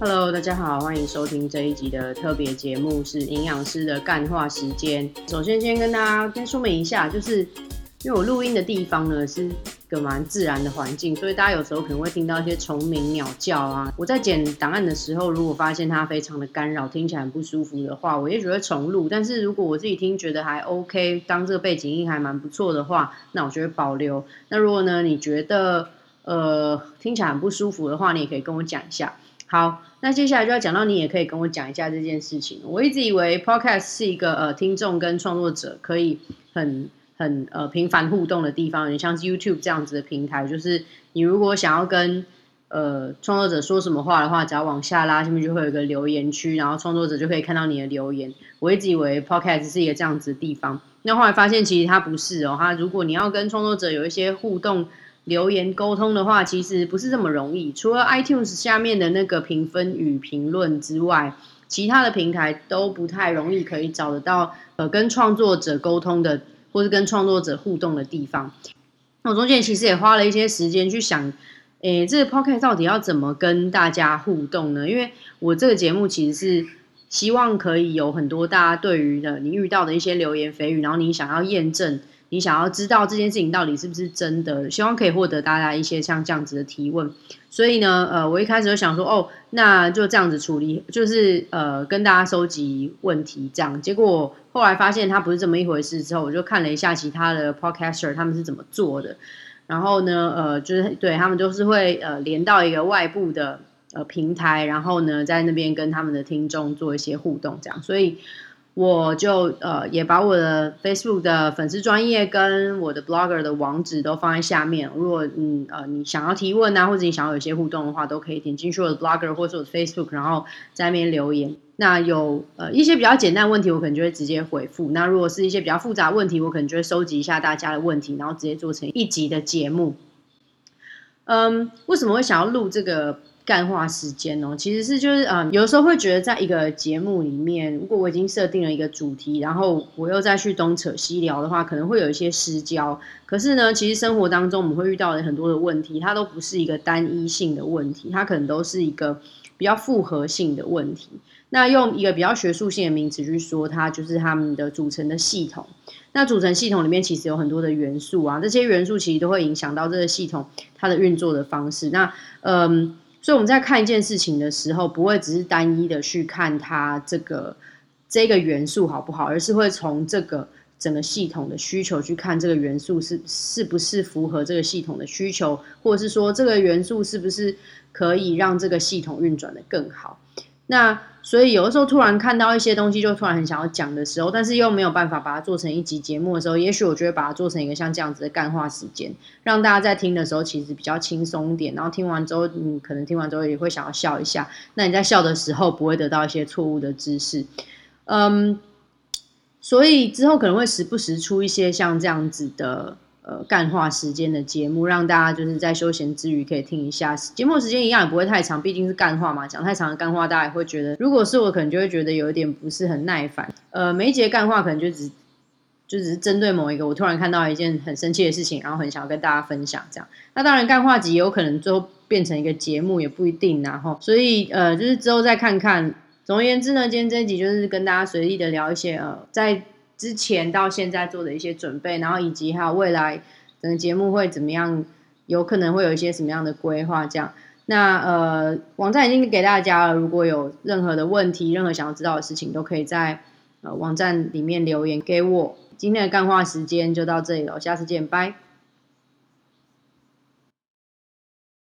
Hello，大家好，欢迎收听这一集的特别节目，是营养师的干话时间。首先，先跟大家先说明一下，就是因为我录音的地方呢是个蛮自然的环境，所以大家有时候可能会听到一些虫鸣、鸟叫啊。我在剪档案的时候，如果发现它非常的干扰，听起来很不舒服的话，我也觉得重录。但是如果我自己听觉得还 OK，当这个背景音还蛮不错的话，那我就会保留。那如果呢，你觉得呃听起来很不舒服的话，你也可以跟我讲一下。好，那接下来就要讲到你也可以跟我讲一下这件事情。我一直以为 Podcast 是一个呃听众跟创作者可以很很呃频繁互动的地方，你像 YouTube 这样子的平台，就是你如果想要跟呃创作者说什么话的话，只要往下拉，下面就会有一个留言区，然后创作者就可以看到你的留言。我一直以为 Podcast 是一个这样子的地方，那后来发现其实它不是哦，它如果你要跟创作者有一些互动。留言沟通的话，其实不是这么容易。除了 iTunes 下面的那个评分与评论之外，其他的平台都不太容易可以找得到呃跟创作者沟通的，或是跟创作者互动的地方。那我中间其实也花了一些时间去想，诶，这个 Podcast 到底要怎么跟大家互动呢？因为我这个节目其实是希望可以有很多大家对于的你遇到的一些流言蜚语，然后你想要验证。你想要知道这件事情到底是不是真的，希望可以获得大家一些像这样子的提问。所以呢，呃，我一开始就想说，哦，那就这样子处理，就是呃，跟大家收集问题这样。结果后来发现它不是这么一回事，之后我就看了一下其他的 podcaster 他们是怎么做的。然后呢，呃，就是对他们都是会呃连到一个外部的呃平台，然后呢在那边跟他们的听众做一些互动，这样。所以。我就呃也把我的 Facebook 的粉丝专业跟我的 Blogger 的网址都放在下面。如果嗯呃你想要提问啊，或者你想要有些互动的话，都可以点进去我的 Blogger 或者我的 Facebook，然后在那边留言。那有呃一些比较简单问题，我可能就会直接回复。那如果是一些比较复杂问题，我可能就会收集一下大家的问题，然后直接做成一集的节目。嗯，为什么会想要录这个？干化时间哦，其实是就是嗯，有时候会觉得在一个节目里面，如果我已经设定了一个主题，然后我又再去东扯西聊的话，可能会有一些失焦。可是呢，其实生活当中我们会遇到的很多的问题，它都不是一个单一性的问题，它可能都是一个比较复合性的问题。那用一个比较学术性的名词去说，它就是他们的组成的系统。那组成系统里面其实有很多的元素啊，这些元素其实都会影响到这个系统它的运作的方式。那嗯。所以我们在看一件事情的时候，不会只是单一的去看它这个这个元素好不好，而是会从这个整个系统的需求去看这个元素是是不是符合这个系统的需求，或者是说这个元素是不是可以让这个系统运转的更好。那所以有的时候突然看到一些东西，就突然很想要讲的时候，但是又没有办法把它做成一集节目的时候，也许我就会把它做成一个像这样子的干话时间，让大家在听的时候其实比较轻松一点。然后听完之后，你可能听完之后也会想要笑一下。那你在笑的时候不会得到一些错误的知识，嗯，所以之后可能会时不时出一些像这样子的。呃，干话时间的节目，让大家就是在休闲之余可以听一下。节目时间一样也不会太长，毕竟是干话嘛，讲太长的干话，大家也会觉得，如果是我，可能就会觉得有一点不是很耐烦。呃，每一节干话可能就只就只是针对某一个，我突然看到一件很生气的事情，然后很想要跟大家分享这样。那当然，干话集有可能最后变成一个节目，也不一定。然后，所以呃，就是之后再看看。总而言之呢，今天这一集就是跟大家随意的聊一些呃，在。之前到现在做的一些准备，然后以及还有未来整个节目会怎么样，有可能会有一些什么样的规划，这样。那呃，网站已经给大家了，如果有任何的问题，任何想要知道的事情，都可以在呃网站里面留言给我。今天的干话时间就到这里了，下次见，拜。